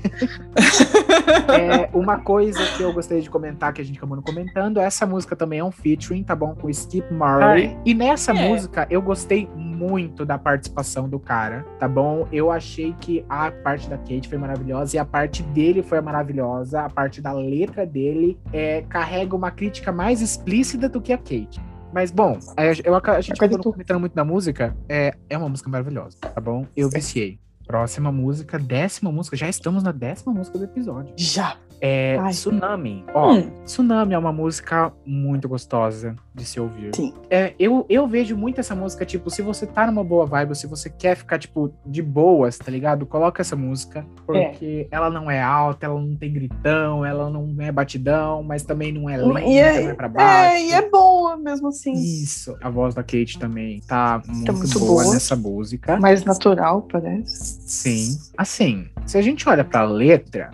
É, uma coisa que eu gostaria de comentar, que a gente acabou não comentando, essa música também é um featuring, tá bom? Com o Skip Marley. Ai. E nessa É. música eu gostei muito da participação do cara, tá bom? Eu achei que a parte da Kate foi maravilhosa e a parte dele foi maravilhosa. A parte da letra dele é, carrega uma crítica mais explícita do que a Kate. Mas, bom, a, eu, a gente acabou não comentando muito da música. É, é uma música maravilhosa, tá bom? Eu viciei. Próxima música, décima música. Já estamos na décima música do episódio. Já. É Ai. Tsunami. Ó, Hum. Tsunami é uma música muito gostosa de se ouvir. Sim. É, eu, eu vejo muito essa música, tipo, se você tá numa boa vibe, se você quer ficar, tipo, de boas, tá ligado? Coloca essa música, porque ela não é alta, ela não tem gritão, ela não é batidão, mas também não é lenta, E é- não é pra baixo. É, e é boa mesmo assim. Isso. A voz da Kate também tá muito, muito boa, boa. nessa música. Mais natural, parece. Sim. Assim, se a gente olha pra letra,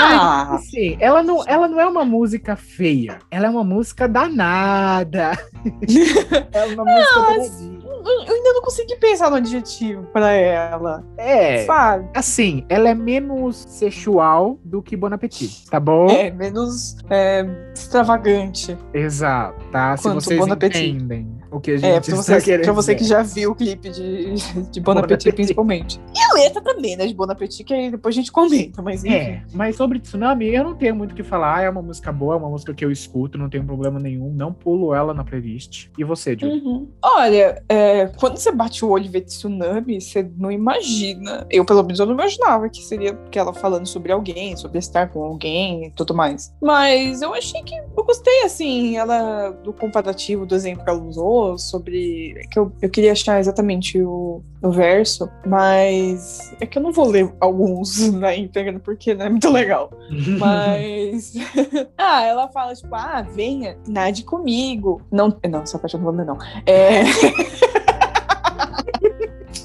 Ah, Assim, ela não, ela não é uma música feia. Ela é uma música danada. é uma música danadinha. Eu ainda não consegui pensar no adjetivo pra ela. É, Sabe? assim, ela é menos sexual do que Bon Appetit, tá bom? É, menos é, extravagante. Exato, tá? Se vocês Bon entendem o que a gente É, pra está você, querendo pra você que já viu o clipe de, de Bon Bon Appetit, Appetit. principalmente. E a letra também, né, de Bon Appetit, que aí depois a gente comenta, mas enfim. É, mas sobre Tsunami, eu não tenho muito o que falar. É uma música boa, é uma música que eu escuto, não tenho problema nenhum. Não pulo ela na playlist. E você, Júlio? Uhum. Olha, é, quando você bate o olho e vê tsunami, você não imagina. Eu, pelo menos, eu não imaginava que seria que ela falando sobre alguém, sobre estar com alguém e tudo mais. Mas eu achei que eu gostei, assim, ela do comparativo do exemplo que ela usou, sobre. que eu, eu queria achar exatamente o, o verso, mas é que eu não vou ler alguns na íntegra, porque não é muito legal. Mas. ah, ela fala, tipo, ah, venha, nade comigo. Não, não, essa parte eu não vou ler, não. É.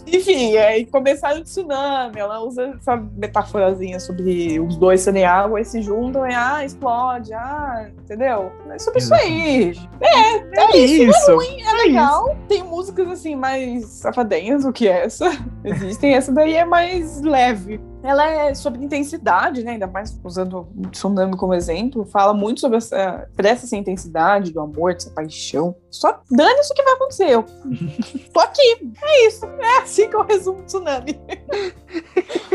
Enfim, aí começaram o tsunami. Ela usa essa metáforazinha sobre os dois serem água e se juntam e ah, explode, ah, entendeu? É sobre isso aí. É isso. É legal. Tem músicas assim mais safadinhas do que essa. Existem. Essa daí é mais leve. ela é sobre intensidade, né? Ainda mais usando o Tsunami como exemplo, fala muito sobre essa, presta essa intensidade do amor, dessa paixão. Só dane isso que vai acontecer. Eu tô aqui. É isso. É assim que eu resumo o Tsunami.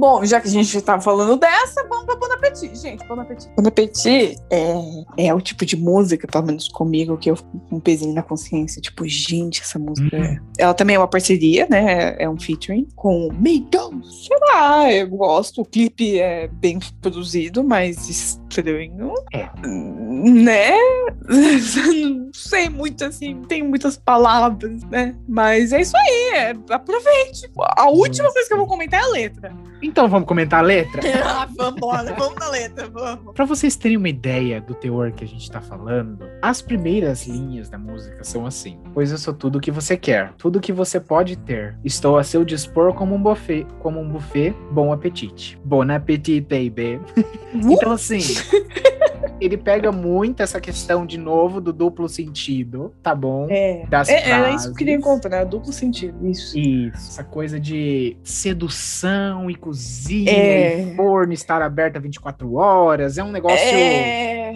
Bom, já que a gente tá falando dessa, vamos pra Bon Appetit, gente. Bon Appetit. Bon Appetit é, é o tipo de música, pelo menos comigo, que eu fico com um pezinho na consciência. Tipo, gente, essa música. Uhum. Ela também é uma parceria, né? É um featuring com Meidon. Sei lá, eu gosto. O clipe é bem produzido, mas estranho. É. Né? Não sei muito assim, tem muitas palavras, né? Mas é isso aí, é, aproveite. A última coisa que eu vou comentar é a letra. Então vamos comentar a letra? ah, vamos embora, vamos na letra, vamos. Pra vocês terem uma ideia do teor que a gente tá falando, as primeiras linhas da música são assim: Pois eu sou tudo o que você quer, tudo o que você pode ter. Estou a seu dispor como um buffet, como um buffet, bom apetite. Bon appetit, baby. Uh! então, assim. Ele pega muito essa questão de novo do duplo sentido, tá bom? É. Das é, é isso que eu queria encontrar, né? Duplo sentido, isso. Isso, essa coisa de sedução e cozinha é. e forno estar aberta 24 horas, é um negócio. É.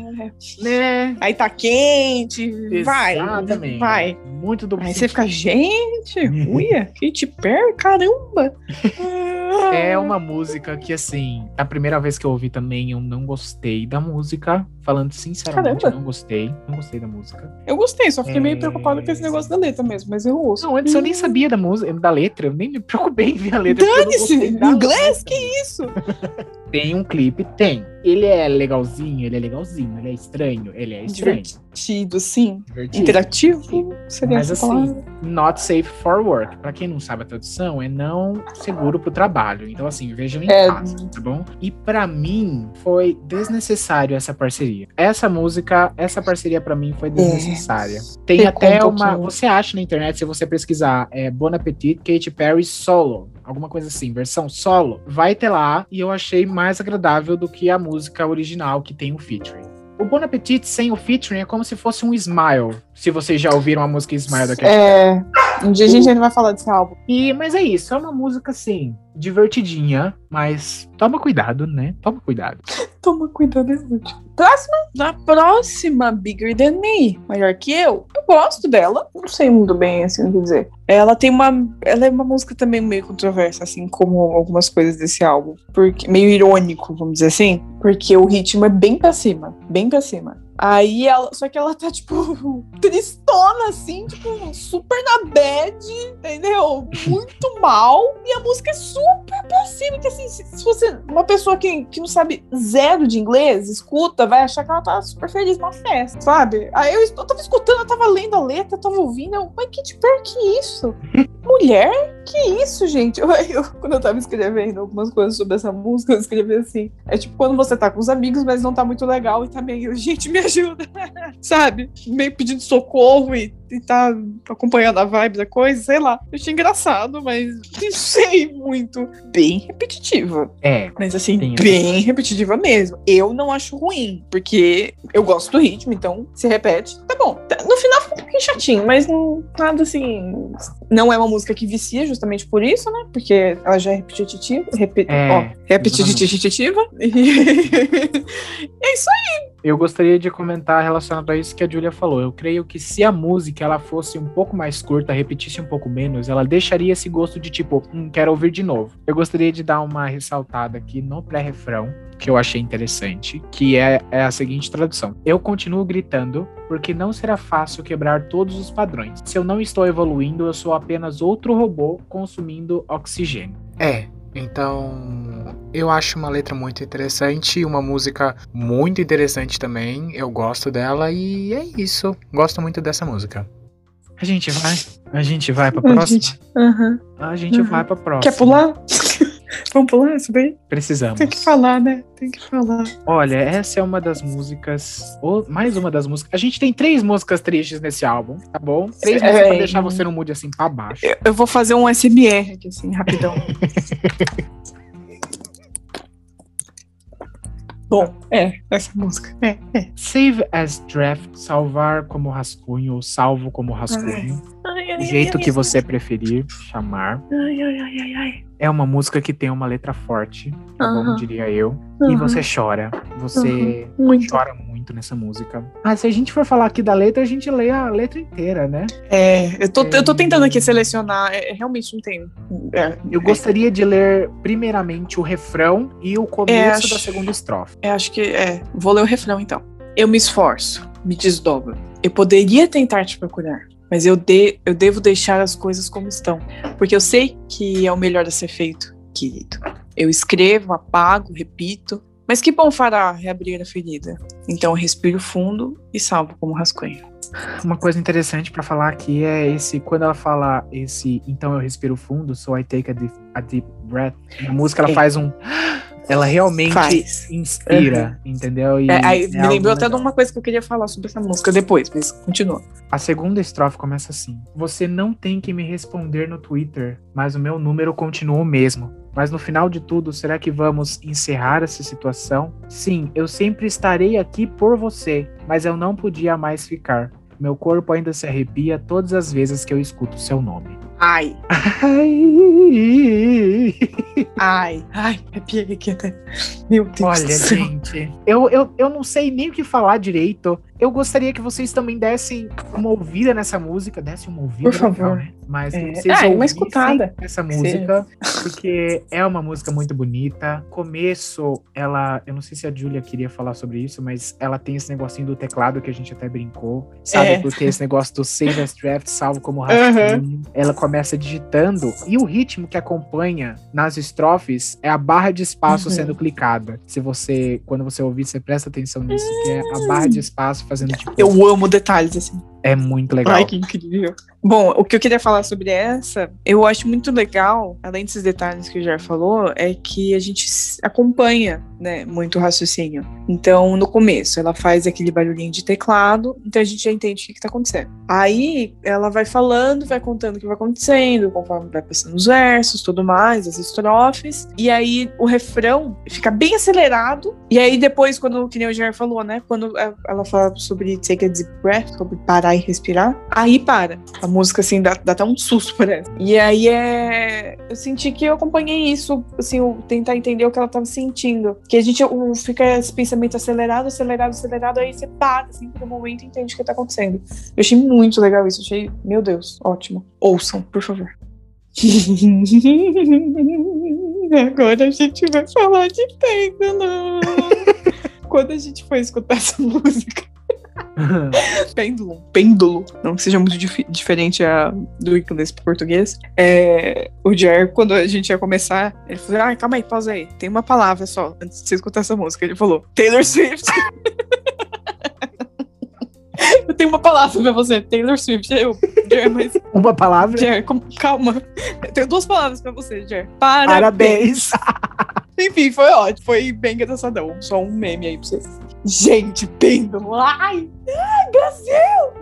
Né? Aí tá quente, Exatamente. vai. Vai. Muito duplo Aí sentido. você fica, gente, uia, Katy Perry, caramba! é uma música que, assim, a primeira vez que eu ouvi também, eu não gostei da música. Falando sinceramente, Caramba. eu não gostei. Não gostei da música. Eu gostei, só fiquei é... meio preocupado com esse negócio da letra mesmo, mas eu ouço. Não, antes eu nem sabia da música, da letra, eu nem me preocupei em ver a letra. Dane-se! Inglês? Que isso? tem um clipe? Tem. Ele é legalzinho, ele é legalzinho, ele é estranho, ele é estranho. Divertido, sim. Divertido. Interativo, seria Mas assim, palavra. not safe for work. Pra quem não sabe a tradução, é não seguro pro trabalho. Então, assim, vejam em é... casa, tá bom? E para mim, foi desnecessário essa parceria. Essa música, essa parceria para mim foi desnecessária. É. Tem até uma. Você acha na internet, se você pesquisar é, Bon Appetit, Katy Perry solo alguma coisa assim, versão solo, vai ter lá e eu achei mais agradável do que a música original que tem o featuring. O Bon Appetit sem o featuring é como se fosse um Smile. Se vocês já ouviram a música Smile da Katy É, um dia a gente ainda vai falar desse álbum. E, mas é isso, é uma música assim, divertidinha, mas toma cuidado, né? Toma cuidado. toma cuidado é útil. Próxima, na próxima, Bigger Than Me, maior que eu. Eu gosto dela, não sei muito bem assim o que dizer. Ela tem uma, ela é uma música também meio controversa, assim como algumas coisas desse álbum, porque meio irônico, vamos dizer assim, porque o ritmo é bem pra cima, bem pra cima. Aí ela. Só que ela tá, tipo, tristona, assim, tipo, super na bad, entendeu? Muito mal. E a música é super pra cima. Que assim, se, se você. Uma pessoa que, que não sabe zero de inglês, escuta, vai achar que ela tá super feliz numa festa, sabe? Aí eu, eu tava escutando, eu tava lendo a letra, eu tava ouvindo. Eu, mas que tipo, que isso? Mulher? Que isso, gente? Eu, eu, quando eu tava escrevendo algumas coisas sobre essa música, eu escrevi assim. É tipo quando você tá com os amigos, mas não tá muito legal e tá meio, gente, me ajuda, sabe? Meio pedindo socorro e, e tá acompanhando a vibe da coisa, sei lá. Eu achei engraçado, mas não sei muito. Bem repetitiva. É. Mas assim, bem repetitiva mesmo. Eu não acho ruim, porque eu gosto do ritmo, então se repete, tá bom. No final fica um pouquinho chatinho, mas não, nada assim. Não é uma música que vicia, justamente por isso, né? Porque ela já é repetitiva. Repi é, ó, repetitiva. é isso aí. Eu gostaria de comentar relacionado a isso que a Julia falou. Eu creio que se a música ela fosse um pouco mais curta, repetisse um pouco menos, ela deixaria esse gosto de tipo, hum, quero ouvir de novo. Eu gostaria de dar uma ressaltada aqui no pré-refrão, que eu achei interessante, que é, é a seguinte tradução: Eu continuo gritando porque não será fácil quebrar todos os padrões. Se eu não estou evoluindo, eu sou apenas outro robô consumindo oxigênio. É, então, eu acho uma letra muito interessante, uma música muito interessante também. Eu gosto dela e é isso. Gosto muito dessa música. A gente vai? A gente vai pra próxima? A gente, uhum, a gente uhum. vai pra próxima. Quer pular? Vamos pular isso daí? Precisamos. Tem que falar, né? Tem que falar. Olha, essa é uma das músicas. Ou mais uma das músicas. A gente tem três músicas tristes nesse álbum, tá bom? Três é, músicas pra deixar você no mood assim pra baixo. Eu, eu vou fazer um SMR aqui, assim, rapidão. Bom, é, essa música. É, é. Save as draft, salvar como rascunho, ou salvo como rascunho. Ai, ai jeito que você preferir chamar. Ai, ai, ai, ai, ai. É uma música que tem uma letra forte, tá bom, Aham. diria eu. E Aham. você chora. Você Muito. chora muito nessa música. Ah, se a gente for falar aqui da letra, a gente lê a letra inteira, né? É, eu tô, eu tô É. tentando aqui selecionar. É, realmente não tem. É, Eu gostaria de ler primeiramente o refrão e o começo acho- da segunda estrofe. É, acho que é. Vou ler o refrão então. Eu me esforço, me desdobro. Eu poderia tentar te procurar, mas eu, de, eu devo deixar as coisas como estão, porque eu sei que é o melhor a ser feito, querido. Eu escrevo, apago, repito, mas que bom fará reabrir a ferida. Então respiro fundo e salvo como rascunho. Uma coisa interessante pra falar aqui é esse, quando ela fala esse, então eu respiro fundo, so I take a deep, a deep breath. Na música ela faz um, ela realmente Faz. inspira, entendeu? E É, aí é me lembrou até de uma coisa que eu queria falar sobre essa música depois, mas continua. A segunda estrofe começa assim: Você não tem que me responder no Twitter, mas o meu número continua o mesmo. Mas no final de tudo, será que vamos encerrar essa situação? Sim, eu sempre estarei aqui por você, mas eu não podia mais ficar. Meu corpo ainda se arrepia todas as vezes que eu escuto seu nome. Ai, Ai. ai, ai, arrepiei aqui até. Meu Deus Olha, do céu. gente, eu, eu, eu não sei nem o que falar direito. Eu gostaria que vocês também dessem uma ouvida nessa música. Dessem uma ouvida, Por favor. legal, né? Mas É, vocês ah, e uma escutada. essa música, porque é uma música muito bonita. Começo, ela. Eu não sei se a Julia queria falar sobre isso, mas ela tem esse negocinho do teclado que a gente até brincou. Sabe? É. Porque esse negócio do save as draft, salvo como rascunho. Ela começa digitando. E o ritmo que acompanha nas estrofes é a barra de espaço Uhum. sendo clicada. Se você, quando você ouvir, você presta atenção nisso, que é a barra de espaço fazendo tipo. Eu amo detalhes assim. É muito legal. Ai, que incrível. Bom, o que eu queria falar sobre essa, eu acho muito legal, além desses detalhes que o Jair falou, é que a gente acompanha, né, muito o raciocínio. Então, no começo, ela faz aquele barulhinho de teclado, então a gente já entende o que, que tá acontecendo. Aí, ela vai falando, vai contando o que vai acontecendo, conforme vai passando os versos, tudo mais, as estrofes, e aí o refrão fica bem acelerado, e aí depois, quando, que nem o Jair falou, né, quando a- ela fala sobre take a deep breath, sobre parar e respirar, aí para. A música, assim, dá, dá até um susto, parece. E aí é. Eu senti que eu acompanhei isso, assim, tentar entender o que ela tava sentindo. Que a gente o, fica esse pensamento acelerado, acelerado, acelerado, aí você para, assim, por um momento e entende o que tá acontecendo. Eu achei muito legal isso, achei, meu Deus, ótimo. Ouçam, por favor. Agora a gente vai falar de pêndulo. Quando a gente foi escutar essa música, pêndulo, pêndulo, não que seja muito dif- diferente a, do inglês para português. É, o Jer, quando a gente ia começar, ele falou: ah, calma aí, pausa aí. Tem uma palavra só antes de você escutar essa música. Ele falou: Taylor Swift. Eu tenho uma palavra pra você, Taylor Swift. Eu, Jer, mas Uma palavra. Jer, calma. Eu tenho duas palavras pra você, Jer. Parabéns. Parabéns. Enfim, foi ótimo. Foi bem engraçadão. Só um meme aí pra vocês. Gente, pêndulo. Ai! Brasil!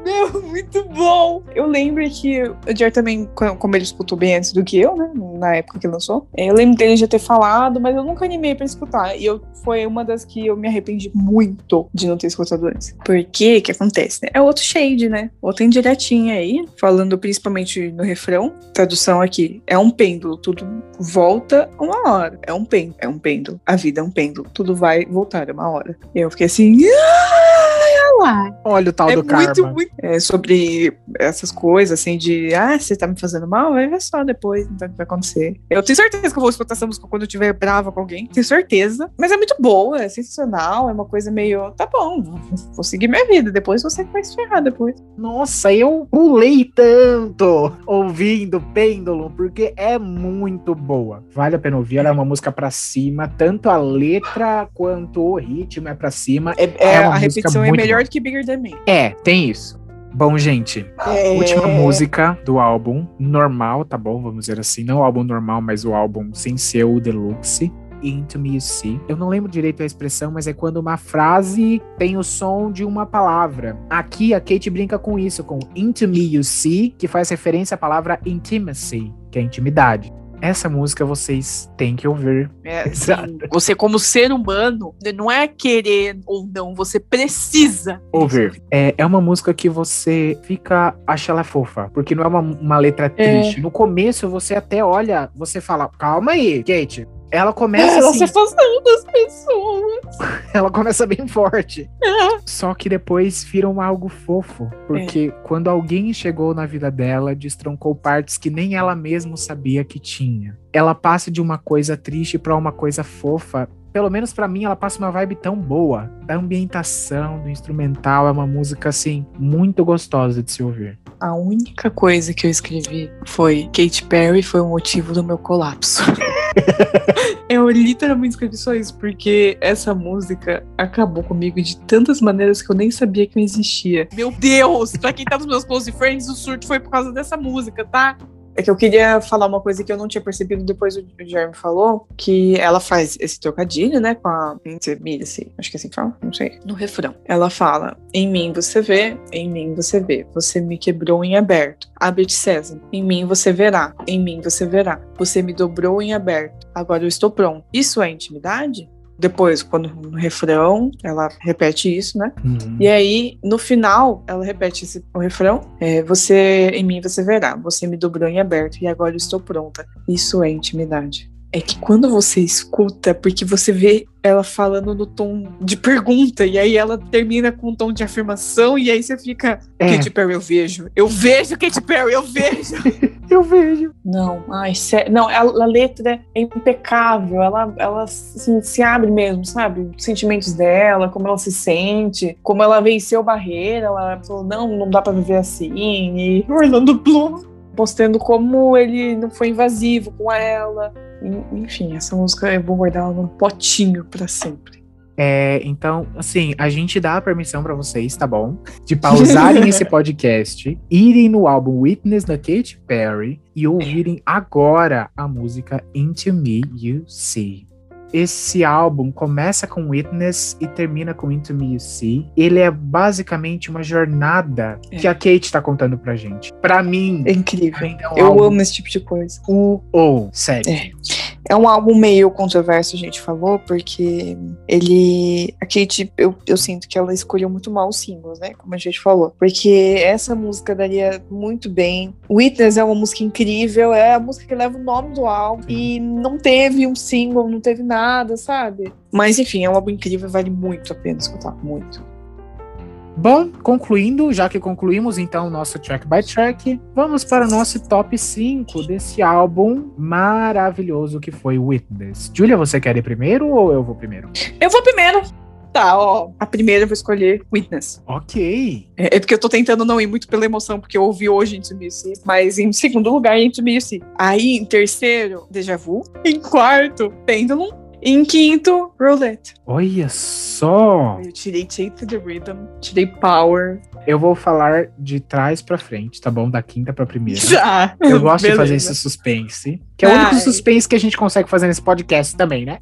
Meu, muito bom! Eu lembro que o Jer também, co- como ele escutou bem antes do que eu, né? Na época que lançou. é, Eu lembro dele já ter falado, mas eu nunca animei pra escutar. E eu, foi uma das que eu me arrependi muito de não ter escutado antes. Porque, o que acontece, né? É outro shade, né? Outra indiretinha aí. Falando principalmente no refrão. Tradução aqui. É um pêndulo. Tudo volta uma hora. É um pêndulo. É um pêndulo. A vida é um pêndulo. Tudo vai voltar uma hora. E eu fiquei assim. "Ah, lá." Olha o tal É do muito, karma. muito. É sobre essas coisas, assim, de. Ah, você tá me fazendo mal? Vai ver só depois, então o que vai acontecer. Eu tenho certeza que eu vou escutar essa música quando eu estiver brava com alguém. Tenho certeza. Mas é muito boa, é sensacional. É uma coisa meio. Tá bom, vou, vou seguir minha vida. Depois você vai se ferrar depois. Nossa, eu pulei tanto ouvindo Pêndulo, porque é muito boa. Vale a pena ouvir, ela é uma música pra cima, tanto a letra quanto o ritmo é pra cima. É, É uma a repetição é melhor boa. do que Bigger Than Me. É, tem isso. Bom, gente, É... última música do álbum normal, tá bom? Vamos dizer assim, não o álbum normal, mas o álbum sem ser o deluxe. Into Me You See. Eu não lembro direito a expressão, mas é quando uma frase tem o som de uma palavra. Aqui a Kate brinca com isso, com Into Me You See, que faz referência à palavra intimacy, que é intimidade. Essa música vocês têm que ouvir. É, você como ser humano, não é querer ou não, você precisa ouvir. É, é uma música que você fica, acha ela fofa, porque não é uma, uma letra é. triste. É. No começo você até olha, você fala, calma aí, Kate, ela começa ela assim, se afastando das pessoas. ela começa bem forte. É. Só que depois viram algo fofo. Porque é. quando alguém chegou na vida dela, destroncou partes que nem ela mesma sabia que tinha. Ela passa de uma coisa triste para uma coisa fofa. Pelo menos para mim, ela passa uma vibe tão boa. Da ambientação, do instrumental, é uma música assim muito gostosa de se ouvir. A única coisa que eu escrevi foi Kate Perry foi o motivo do meu colapso. eu literalmente escrevi só isso, porque essa música acabou comigo de tantas maneiras que eu nem sabia que eu existia. Meu Deus! Pra quem tá nos meus close friends, o surto foi por causa dessa música, tá? É que eu queria falar uma coisa que eu não tinha percebido depois o Jeremy falou, que ela faz esse trocadilho, né, com a assim, acho que é assim que fala, não sei, no refrão. Ela fala, em mim você vê, em mim você vê, você me quebrou em aberto, abre-te César, em mim você verá, em mim você verá, você me dobrou em aberto, agora eu estou pronto. Isso é intimidade? Depois, quando no refrão, ela repete isso, né? Uhum. E aí, no final, ela repete esse, o refrão: é, Você em mim você verá, você me dobrou em aberto e agora eu estou pronta. Isso é intimidade é que quando você escuta, porque você vê ela falando no tom de pergunta, e aí ela termina com um tom de afirmação, e aí você fica, é. Katy Perry, eu vejo. Eu vejo, Katy Perry, eu vejo. eu vejo. Não, ai, sério. Não, a, a, letra é impecável, ela, ela assim, se abre mesmo, sabe? Os sentimentos dela, como ela se sente, como ela venceu barreira, ela falou, não, não dá pra viver assim, e Orlando Bloom mostrando como ele não foi invasivo com ela, enfim, essa música eu vou guardar ela num potinho para sempre. É, então, assim, a gente dá a permissão para vocês, tá bom? De pausarem esse podcast, irem no álbum Witness da Katy Perry e ouvirem agora a música Into Me You See esse álbum começa com Witness e termina com Into Me You See. Ele é basicamente uma jornada é. que a Kate tá contando pra gente. Pra mim. É incrível. É um eu amo esse tipo de coisa. O ou, sério. É. É um álbum meio controverso, a gente falou, porque ele. A Kate, eu, eu sinto que ela escolheu muito mal os singles, né? Como a gente falou. Porque essa música daria muito bem. Witness é uma música incrível, é a música que leva o nome do álbum. E não teve um single, não teve nada, sabe? Mas enfim, é um álbum incrível, vale muito a pena escutar. Muito. Bom, concluindo, já que concluímos então o nosso track by track, vamos para o nosso top 5 desse álbum maravilhoso que foi Witness. Julia, você quer ir primeiro ou eu vou primeiro? Eu vou primeiro. Tá, ó. A primeira eu vou escolher Witness. Ok. É, é, porque eu tô tentando não ir muito pela emoção, porque eu ouvi hoje Into See, mas em segundo lugar, Into See. Aí, em terceiro, Deja Vu. Em quarto, Pendulum. Em quinto, Roulette. Olha só! Eu tirei to the Rhythm, tirei Power. Eu vou falar de trás pra frente, tá bom? Da quinta pra primeira. Já! Eu gosto Beleza. de fazer esse suspense. Que é o único suspense que a gente consegue fazer nesse podcast também, né?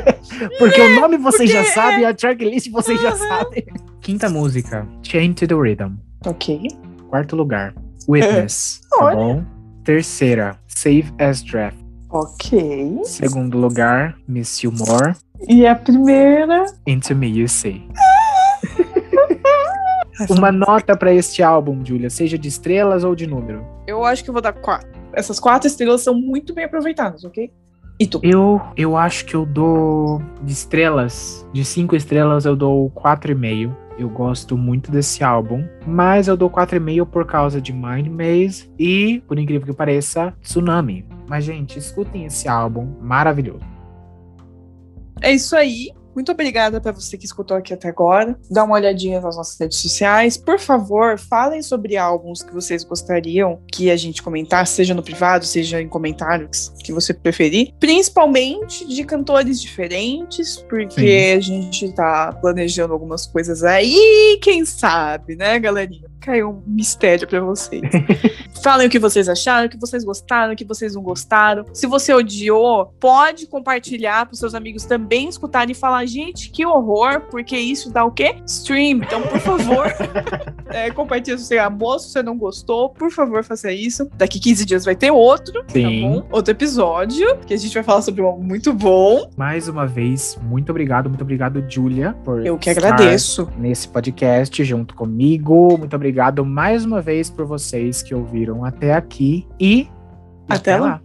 porque é, o nome vocês já sabem, e a tracklist vocês já sabem. Quinta música, Chain to the Rhythm. Ok. Quarto lugar, Witness, é. tá bom? Terceira, Save as Draft. Ok. Segundo lugar, Miss You More. E a primeira? Into Me You See. Uma nota para este álbum, Julia, seja de estrelas ou de número. Eu acho que eu vou dar quatro. Essas quatro estrelas são muito bem aproveitadas, ok? E tu? Eu, eu acho que eu dou de estrelas, de cinco estrelas, eu dou quatro e meio. Eu gosto muito desse álbum, mas eu dou 4,5 por causa de Mind Maze e, por incrível que pareça, Tsunami. Mas, gente, escutem esse álbum maravilhoso. É isso aí. Muito obrigada para você que escutou aqui até agora. Dá uma olhadinha nas nossas redes sociais. Por favor, falem sobre álbuns que vocês gostariam que a gente comentasse, seja no privado, seja em comentários que você preferir. Principalmente de cantores diferentes, porque Sim. a gente tá planejando algumas coisas aí, quem sabe, né, galerinha? Caiu um mistério para vocês. Falem o que vocês acharam, o que vocês gostaram, o que vocês não gostaram. Se você odiou, pode compartilhar para seus amigos também escutarem e falar falar, gente, que horror, porque isso dá o quê? Stream. Então, por favor, é, compartilha se você amou, se você não gostou, por favor, faça isso. Daqui 15 dias vai ter outro, tá Sim. tá? Outro episódio, que a gente vai falar sobre algo muito bom. Mais uma vez, muito obrigado, muito obrigado, Julia, por Eu que agradeço. nesse podcast junto comigo. Muito obrigado mais uma vez por vocês que ouviram até aqui e Até lá.